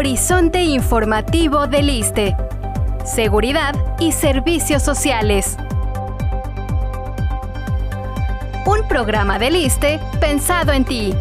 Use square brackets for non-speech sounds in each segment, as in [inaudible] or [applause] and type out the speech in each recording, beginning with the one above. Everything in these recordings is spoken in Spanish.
Horizonte Informativo del ISTE. Seguridad y Servicios Sociales. Un programa del ISTE pensado en ti.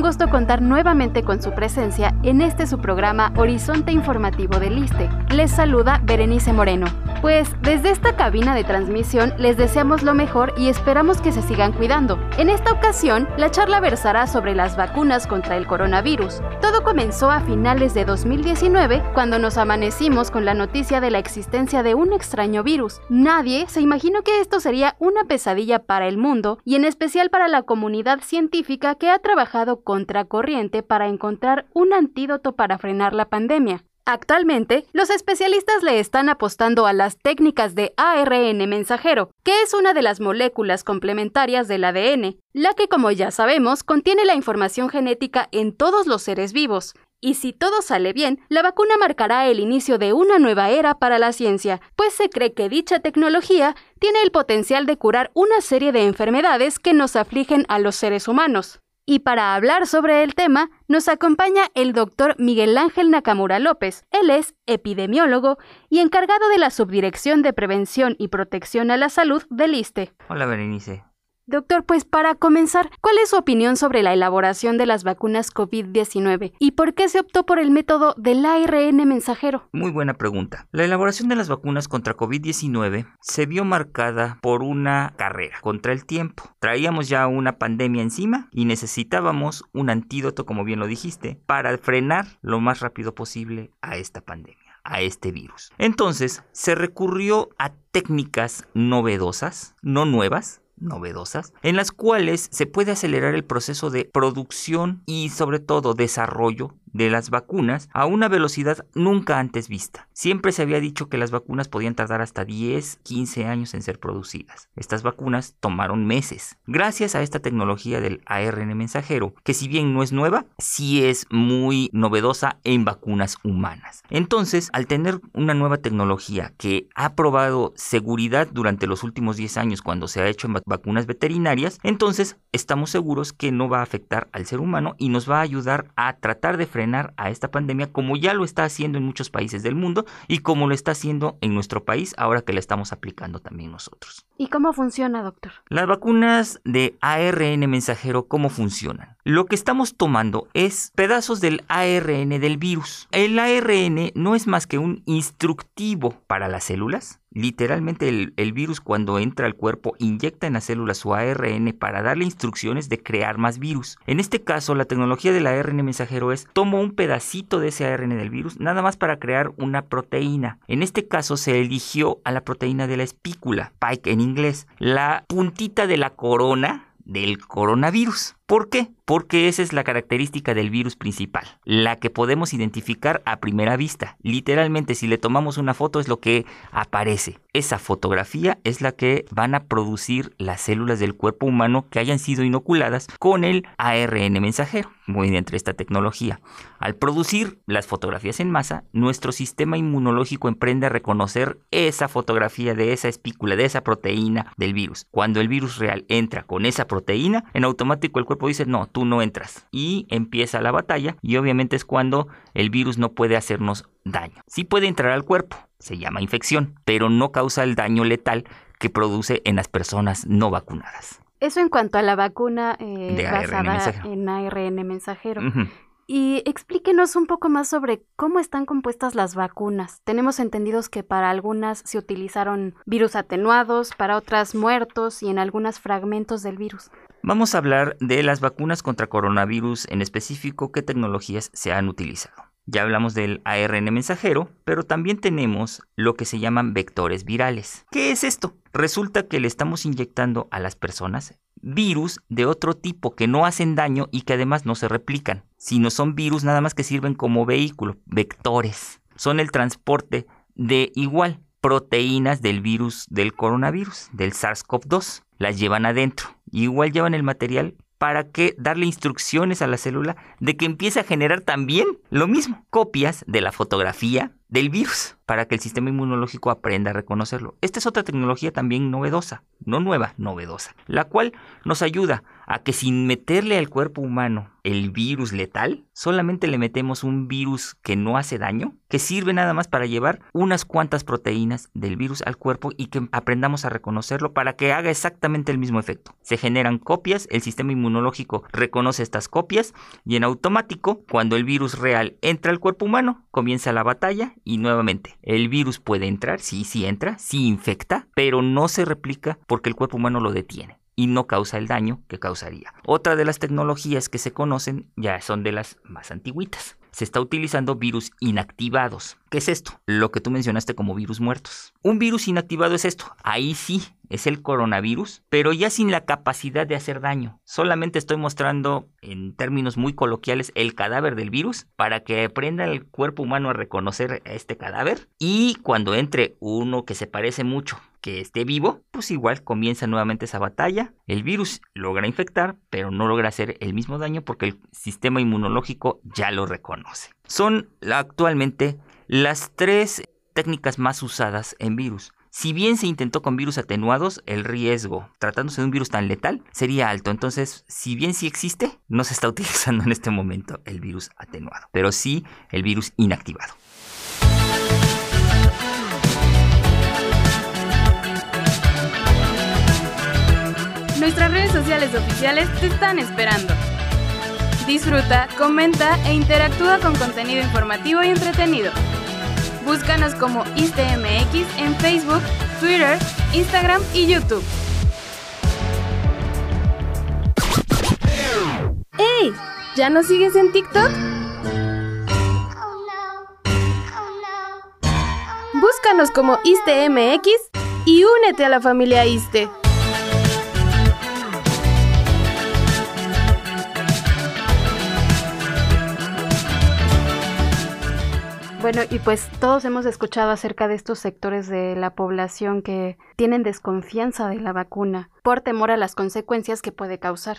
Un gusto contar nuevamente con su presencia en este su programa Horizonte Informativo del ISTE. Les saluda Berenice Moreno. Pues desde esta cabina de transmisión les deseamos lo mejor y esperamos que se sigan cuidando. En esta ocasión, la charla versará sobre las vacunas contra el coronavirus. Todo comenzó a finales de 2019 cuando nos amanecimos con la noticia de la existencia de un extraño virus. Nadie se imaginó que esto sería una pesadilla para el mundo y en especial para la comunidad científica que ha trabajado contracorriente para encontrar un antídoto para frenar la pandemia. Actualmente, los especialistas le están apostando a las técnicas de ARN mensajero, que es una de las moléculas complementarias del ADN, la que, como ya sabemos, contiene la información genética en todos los seres vivos. Y si todo sale bien, la vacuna marcará el inicio de una nueva era para la ciencia, pues se cree que dicha tecnología tiene el potencial de curar una serie de enfermedades que nos afligen a los seres humanos. Y para hablar sobre el tema, nos acompaña el doctor Miguel Ángel Nakamura López. Él es epidemiólogo y encargado de la Subdirección de Prevención y Protección a la Salud del ISTE. Hola, Berenice. Doctor, pues para comenzar, ¿cuál es su opinión sobre la elaboración de las vacunas COVID-19 y por qué se optó por el método del ARN mensajero? Muy buena pregunta. La elaboración de las vacunas contra COVID-19 se vio marcada por una carrera contra el tiempo. Traíamos ya una pandemia encima y necesitábamos un antídoto, como bien lo dijiste, para frenar lo más rápido posible a esta pandemia a este virus. Entonces, se recurrió a técnicas novedosas, no nuevas, novedosas, en las cuales se puede acelerar el proceso de producción y sobre todo desarrollo de las vacunas a una velocidad nunca antes vista. Siempre se había dicho que las vacunas podían tardar hasta 10, 15 años en ser producidas. Estas vacunas tomaron meses. Gracias a esta tecnología del ARN mensajero, que si bien no es nueva, sí es muy novedosa en vacunas humanas. Entonces, al tener una nueva tecnología que ha probado seguridad durante los últimos 10 años cuando se ha hecho en vacunas veterinarias, entonces estamos seguros que no va a afectar al ser humano y nos va a ayudar a tratar de frenar a esta pandemia como ya lo está haciendo en muchos países del mundo y como lo está haciendo en nuestro país ahora que la estamos aplicando también nosotros. ¿Y cómo funciona, doctor? Las vacunas de ARN mensajero, ¿cómo funcionan? Lo que estamos tomando es pedazos del ARN del virus. El ARN no es más que un instructivo para las células Literalmente el, virus cuando entra al cuerpo inyecta en la célula su ARN para darle instrucciones de crear más virus. En este caso, la tecnología del ARN mensajero es tomo un pedacito de ese ARN del virus nada más para crear una proteína. En este caso se eligió a la proteína de la espícula, Pike en inglés, la puntita de la corona del coronavirus. ¿Por qué? Porque esa es la característica del virus principal, la que podemos identificar a primera vista. Literalmente, si le tomamos una foto es lo que aparece. Esa fotografía es la que van a producir las células del cuerpo humano que hayan sido inoculadas con el ARN mensajero, muy dentro de esta tecnología. Al producir las fotografías en masa, nuestro sistema inmunológico emprende a reconocer esa fotografía de esa espícula, de esa proteína del virus. Cuando el virus real entra con esa proteína, en automático el cuerpo dice, no, tú no entras. Y empieza la batalla y obviamente es cuando el virus no puede hacernos daño. Sí puede entrar al cuerpo, se llama infección, pero no causa el daño letal que produce en las personas no vacunadas. Eso en cuanto a la vacuna eh, basada en ARN mensajero. Y explíquenos un poco más sobre cómo están compuestas las vacunas. Tenemos entendidos que para algunas se utilizaron virus atenuados, para otras muertos y en algunas fragmentos del virus. Vamos a hablar de las vacunas contra coronavirus en específico, qué tecnologías se han utilizado. Ya hablamos del ARN mensajero, pero también tenemos lo que se llaman vectores virales. ¿Qué es esto? Resulta que le estamos inyectando a las personas virus de otro tipo que no hacen daño y que además no se replican, sino son virus nada más que sirven como vehículo, vectores. Son el transporte de igual proteínas del virus del coronavirus, del SARS-CoV-2. Las llevan adentro. Igual llevan el material para que darle instrucciones a la célula de que empiece a generar también lo mismo, copias de la fotografía del virus para que el sistema inmunológico aprenda a reconocerlo. Esta es otra tecnología también novedosa, no nueva, novedosa, la cual nos ayuda a que sin meterle al cuerpo humano el virus letal, solamente le metemos un virus que no hace daño, que sirve nada más para llevar unas cuantas proteínas del virus al cuerpo y que aprendamos a reconocerlo para que haga exactamente el mismo efecto. Se generan copias, el sistema inmunológico reconoce estas copias y en automático, cuando el virus real entra al cuerpo humano, comienza la batalla y nuevamente el virus puede entrar, sí, sí entra, sí infecta, pero no se replica porque el cuerpo humano lo detiene y no causa el daño que causaría. Otra de las tecnologías que se conocen ya son de las más antiguitas. Se está utilizando virus inactivados. ¿Qué es esto? Lo que tú mencionaste como virus muertos. Un virus inactivado es esto. Ahí sí, es el coronavirus, pero ya sin la capacidad de hacer daño. Solamente estoy mostrando, en términos muy coloquiales, el cadáver del virus para que aprenda el cuerpo humano a reconocer este cadáver. Y cuando entre uno que se parece mucho, que esté vivo, pues igual comienza nuevamente esa batalla. El virus logra infectar, pero no logra hacer el mismo daño porque el sistema inmunológico ya lo reconoce. Son actualmente las tres técnicas más usadas en virus. Si bien se intentó con virus atenuados, el riesgo, tratándose de un virus tan letal, sería alto. Entonces, si bien sí existe, no se está [laughs] utilizando en este momento el virus atenuado, pero sí el virus inactivado. Nuestras redes sociales oficiales te están esperando. Disfruta, comenta e interactúa con contenido informativo y entretenido. Búscanos como ISTMX en Facebook, Twitter, Instagram y YouTube. ¡Hey! ¿Ya nos sigues en TikTok? Búscanos como ISTMX y únete a la familia ISTE. Bueno, y pues todos hemos escuchado acerca de estos sectores de la población que tienen desconfianza de la vacuna por temor a las consecuencias que puede causar.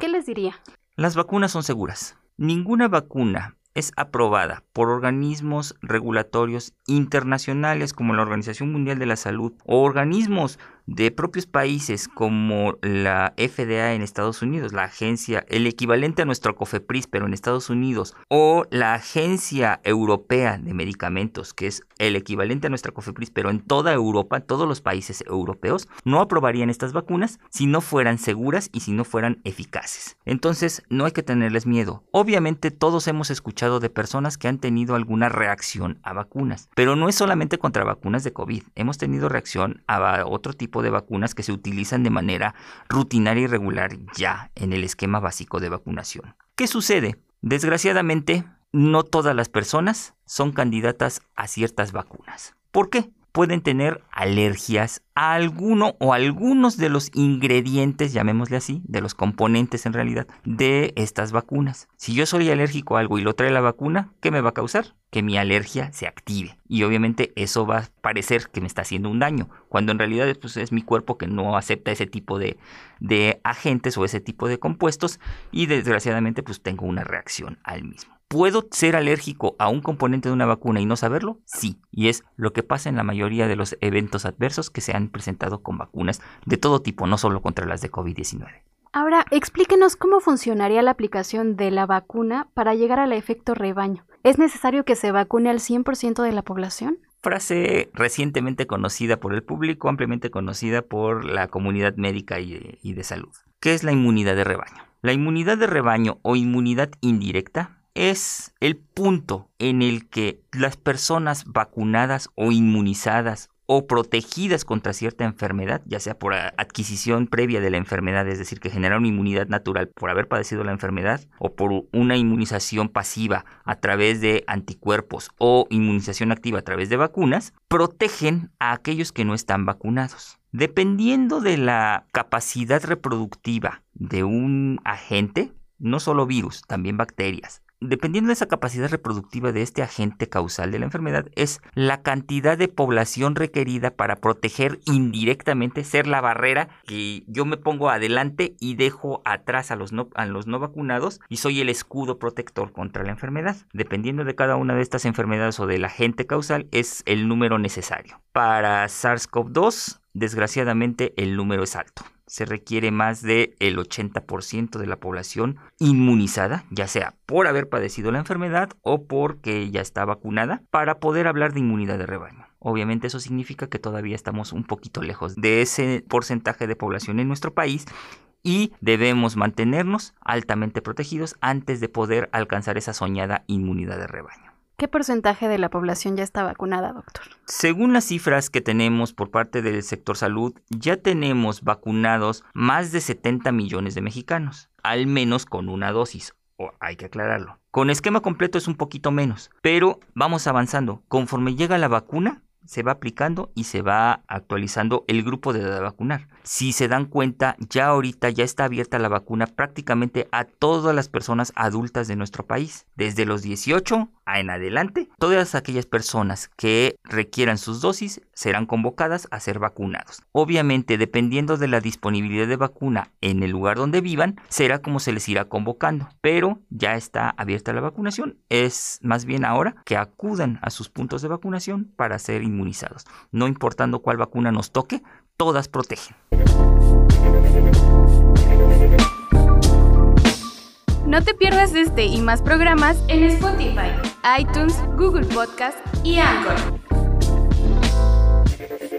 ¿Qué les diría? Las vacunas son seguras. Ninguna vacuna es aprobada por organismos regulatorios internacionales como la Organización Mundial de la Salud o organismos de propios países como la FDA en Estados Unidos, la agencia, el equivalente a nuestro COFEPRIS, pero en Estados Unidos, o la Agencia Europea de Medicamentos, que es el equivalente a nuestra COFEPRIS, pero en toda Europa, todos los países europeos, no aprobarían estas vacunas si no fueran seguras y si no fueran eficaces. Entonces, no hay que tenerles miedo. Obviamente, todos hemos escuchado de personas que han tenido alguna reacción a vacunas, pero no es solamente contra vacunas de COVID. Hemos tenido reacción a otro de vacunas que se utilizan de manera rutinaria y regular ya en el esquema básico de vacunación. ¿Qué sucede? Desgraciadamente, no todas las personas son candidatas a ciertas vacunas. ¿Por qué? Pueden tener alergias a alguno o algunos de los ingredientes, llamémosle así, de los componentes en realidad, de estas vacunas. Si yo soy alérgico a algo y lo trae la vacuna, ¿qué me va a causar? Que mi alergia se active. Y obviamente eso va a parecer que me está haciendo un daño, cuando en realidad pues, es mi cuerpo que no acepta ese tipo de, de agentes o ese tipo de compuestos y desgraciadamente pues tengo una reacción al mismo. ¿Puedo ser alérgico a un componente de una vacuna y no saberlo? Sí, y es lo que pasa en la mayoría de los eventos adversos que se han presentado con vacunas de todo tipo, no solo contra las de COVID-19. Ahora, explíquenos cómo funcionaría la aplicación de la vacuna para llegar al efecto rebaño. ¿Es necesario que se vacune al 100% de la población? Frase recientemente conocida por el público, ampliamente conocida por la comunidad médica y y de salud. ¿Qué es la inmunidad de rebaño? La inmunidad de rebaño o inmunidad indirecta es el punto en el que las personas vacunadas o inmunizadas o protegidas contra cierta enfermedad, ya sea por adquisición previa de la enfermedad, es decir, que genera una inmunidad natural por haber padecido la enfermedad, o por una inmunización pasiva a través de anticuerpos o inmunización activa a través de vacunas, protegen a aquellos que no están vacunados. Dependiendo de la capacidad reproductiva de un agente, no solo virus, también bacterias, dependiendo de esa capacidad reproductiva de este agente causal de la enfermedad, es la cantidad de población requerida para proteger indirectamente, ser la barrera que yo me pongo adelante y dejo atrás a los no, a los no vacunados y soy el escudo protector contra la enfermedad. Dependiendo de cada una de estas enfermedades o del agente causal, es el número necesario. Para SARS-CoV-2, desgraciadamente, el número es alto se requiere más del 80% de la población inmunizada, ya sea por haber padecido la enfermedad o porque ya está vacunada, para poder hablar de inmunidad de rebaño. Obviamente eso significa que todavía estamos un poquito lejos de ese porcentaje de población en nuestro país y debemos mantenernos altamente protegidos antes de poder alcanzar esa soñada inmunidad de rebaño. ¿Qué porcentaje de la población ya está vacunada, doctor? Según las cifras que tenemos por parte del sector salud, ya tenemos vacunados más de 70 millones de mexicanos, al menos con una dosis. O hay que aclararlo. Con esquema completo es un poquito menos, pero vamos avanzando. Conforme llega la vacuna, se va aplicando y se va actualizando el grupo de edad a vacunar. Si se dan cuenta, ya ahorita ya está abierta la vacuna prácticamente a todas las personas adultas de nuestro país, desde los 18 a en adelante. Todas aquellas personas que requieran sus dosis serán convocadas a ser vacunados. Obviamente, dependiendo de la disponibilidad de vacuna en el lugar donde vivan, será como se les irá convocando, pero ya está abierta la vacunación. Es más bien ahora que acudan a sus puntos de vacunación para ser No importando cuál vacuna nos toque, todas protegen. No te pierdas este y más programas en Spotify, iTunes, Google Podcast y Anchor.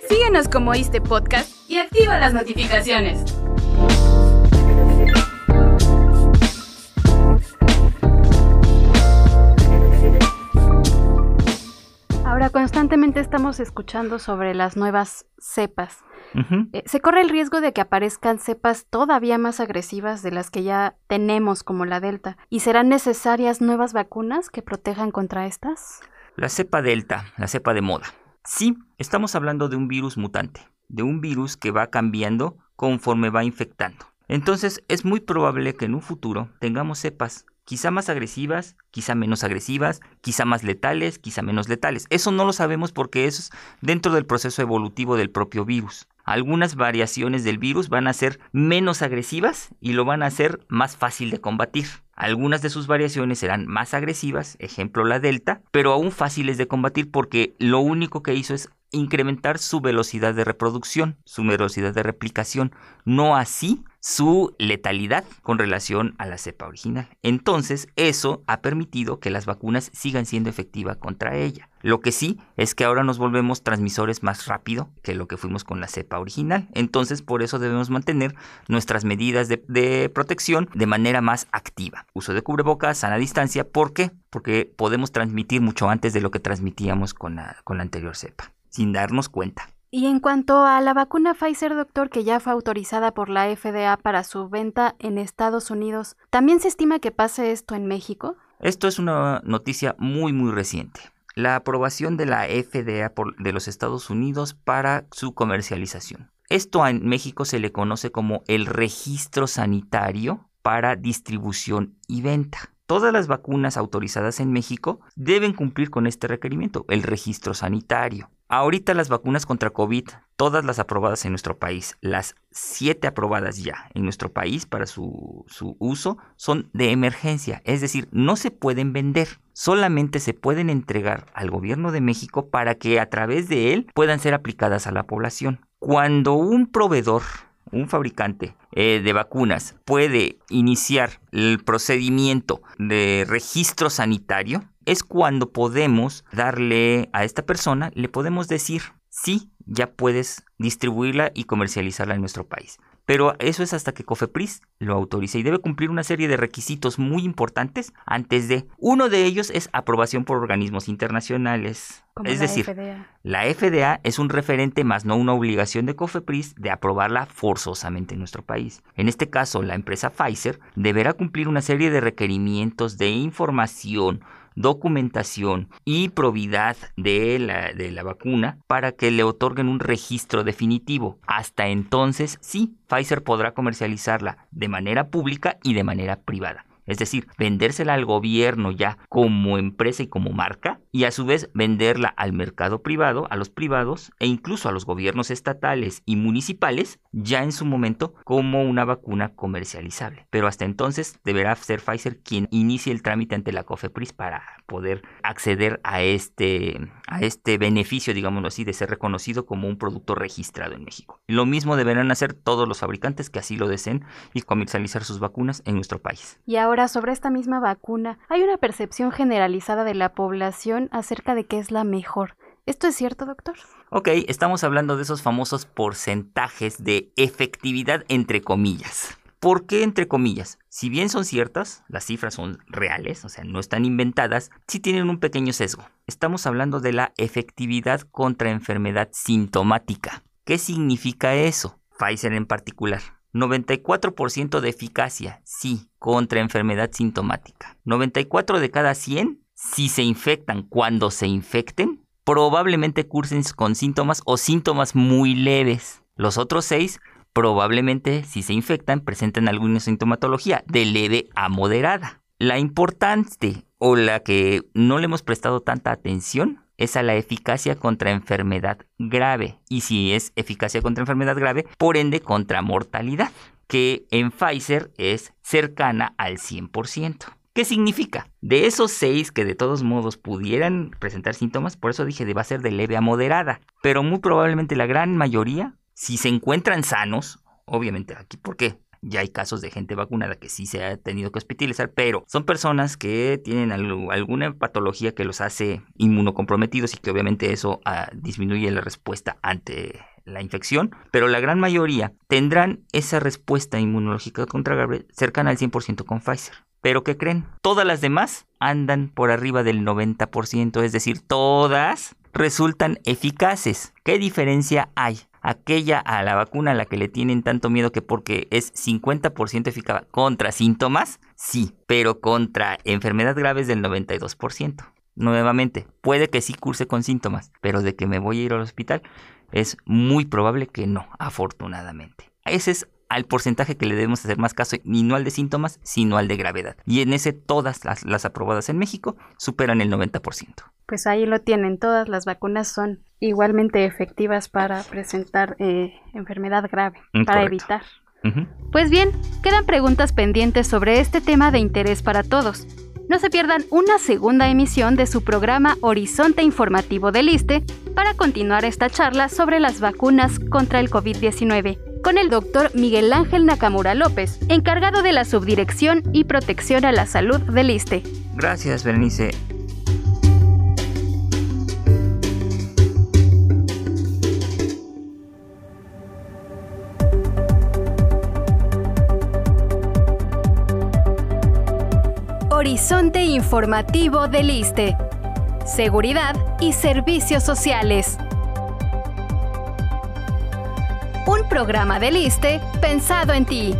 Síguenos como este podcast y activa las notificaciones. Ahora constantemente estamos escuchando sobre las nuevas cepas. Eh, se corre el riesgo de que aparezcan cepas todavía más agresivas de las que ya tenemos como la Delta. ¿Y serán necesarias nuevas vacunas que protejan contra estas? La cepa Delta, la cepa de moda. Sí, estamos hablando de un virus mutante, de un virus que va cambiando conforme va infectando. Entonces es muy probable que en un futuro tengamos cepas quizá más agresivas, quizá menos agresivas, quizá más letales, quizá menos letales. Eso no lo sabemos porque eso es dentro del proceso evolutivo del propio virus. Algunas variaciones del virus van a ser menos agresivas y lo van a hacer más fácil de combatir. Algunas de sus variaciones serán más agresivas, ejemplo la delta, pero aún fáciles de combatir porque lo único que hizo es incrementar su velocidad de reproducción, su velocidad de replicación, no así su letalidad con relación a la cepa original. Entonces, eso ha permitido que las vacunas sigan siendo efectivas contra ella. Lo que sí es que ahora nos volvemos transmisores más rápido que lo que fuimos con la cepa original. Entonces, por eso debemos mantener nuestras medidas de, protección de manera más activa. Uso de cubrebocas, sana distancia. ¿Por qué? Porque podemos transmitir mucho antes de lo que transmitíamos con la, con la anterior cepa, sin darnos cuenta. Y en cuanto a la vacuna Pfizer, doctor, que ya fue autorizada por la FDA para su venta en Estados Unidos, ¿también se estima que pase esto en México? Esto es una noticia muy muy reciente. La aprobación de la FDA de los Estados Unidos para su comercialización. Esto en México se le conoce como el registro sanitario para distribución y venta. Todas las vacunas autorizadas en México deben cumplir con este requerimiento, el registro sanitario. Ahorita las vacunas contra COVID, todas las aprobadas en nuestro país, las siete aprobadas ya en nuestro país para su, uso, son de emergencia, es decir, no se pueden vender, solamente se pueden entregar al gobierno de México para que a través de él puedan ser aplicadas a la población. Cuando un proveedor un fabricante eh, de vacunas puede iniciar el procedimiento de registro sanitario, es cuando podemos darle a esta persona, le podemos decir, sí, ya puedes distribuirla y comercializarla en nuestro país. Pero eso es hasta que Cofepris lo autorice y debe cumplir una serie de requisitos muy importantes antes de. Uno de ellos es aprobación por organismos internacionales. es decir, la FDA es un referente más no una obligación de Cofepris de aprobarla forzosamente en nuestro país. En este caso, la empresa Pfizer deberá cumplir una serie de requerimientos de información documentación y probidad de la, de la vacuna para que le otorguen un registro definitivo. Hasta entonces, sí, Pfizer podrá comercializarla de manera pública y de manera privada. Es decir, vendérsela al gobierno ya como empresa y como marca, y a su vez venderla al mercado privado, a los privados e incluso a los gobiernos estatales y municipales, ya en su momento como una vacuna comercializable. Pero hasta entonces deberá ser Pfizer quien inicie el trámite ante la COFEPRIS para poder acceder a este, a este beneficio, digámoslo así, de ser reconocido como un producto registrado en México. Lo mismo deberán hacer todos los fabricantes que así lo deseen y comercializar sus vacunas en nuestro país. Y ahora sobre esta misma vacuna, hay una percepción generalizada de la población acerca de que es la mejor. ¿Esto es cierto, doctor? Ok, estamos hablando de esos famosos porcentajes de efectividad entre comillas. ¿Por qué entre comillas? Si bien son ciertas, las cifras son reales, o sea, no están inventadas, sí tienen un pequeño sesgo. Estamos hablando de la efectividad contra enfermedad sintomática. ¿Qué significa eso? Pfizer en particular. 94% de eficacia, sí, contra enfermedad sintomática. 94 de cada 100, si se infectan cuando se infecten, probablemente cursen con síntomas o síntomas muy leves. Los otros 6 probablemente si se infectan presenten alguna sintomatología de leve a moderada. La importante o la que no le hemos prestado tanta atención es a la eficacia contra enfermedad grave. Y si es eficacia contra enfermedad grave, por ende contra mortalidad, que en Pfizer es cercana al 100%. ¿Qué significa? De esos seis que de todos modos pudieran presentar síntomas, por eso dije que va a ser de leve a moderada, pero muy probablemente la gran mayoría, si se encuentran sanos, obviamente aquí, ¿por qué? Ya hay casos de gente vacunada que sí se ha tenido que hospitalizar, pero son personas que tienen alguna patología que los hace inmunocomprometidos y que obviamente eso ah, disminuye la respuesta ante la infección, pero la gran mayoría tendrán esa respuesta inmunológica contra grave cercana al 100% con Pfizer. Pero ¿qué creen? Todas las demás andan por arriba del 90%, es decir, todas resultan eficaces. ¿Qué diferencia hay? Aquella a la vacuna a la que le tienen tanto miedo que porque es 50% eficaz contra síntomas, sí, pero contra enfermedad graves del 92%. Nuevamente, puede que sí curse con síntomas, pero de que me voy a ir al hospital es muy probable que no, afortunadamente. Ese es al porcentaje que le debemos hacer más caso, y no al de síntomas, sino al de gravedad. Y en ese todas las, aprobadas en México superan el 90%. Pues ahí lo tienen, todas las vacunas son igualmente efectivas para presentar eh, enfermedad grave, mm, para evitar. Pues bien, quedan preguntas pendientes sobre este tema de interés para todos. No se pierdan una segunda emisión de su programa Horizonte Informativo del ISTE para continuar esta charla sobre las vacunas contra el COVID-19 con el doctor Miguel Ángel Nakamura López, encargado de la Subdirección y Protección a la Salud del ISTE. Gracias, Berenice. Horizonte Informativo del ISTE. Seguridad y Servicios Sociales un programa de Liste pensado en ti.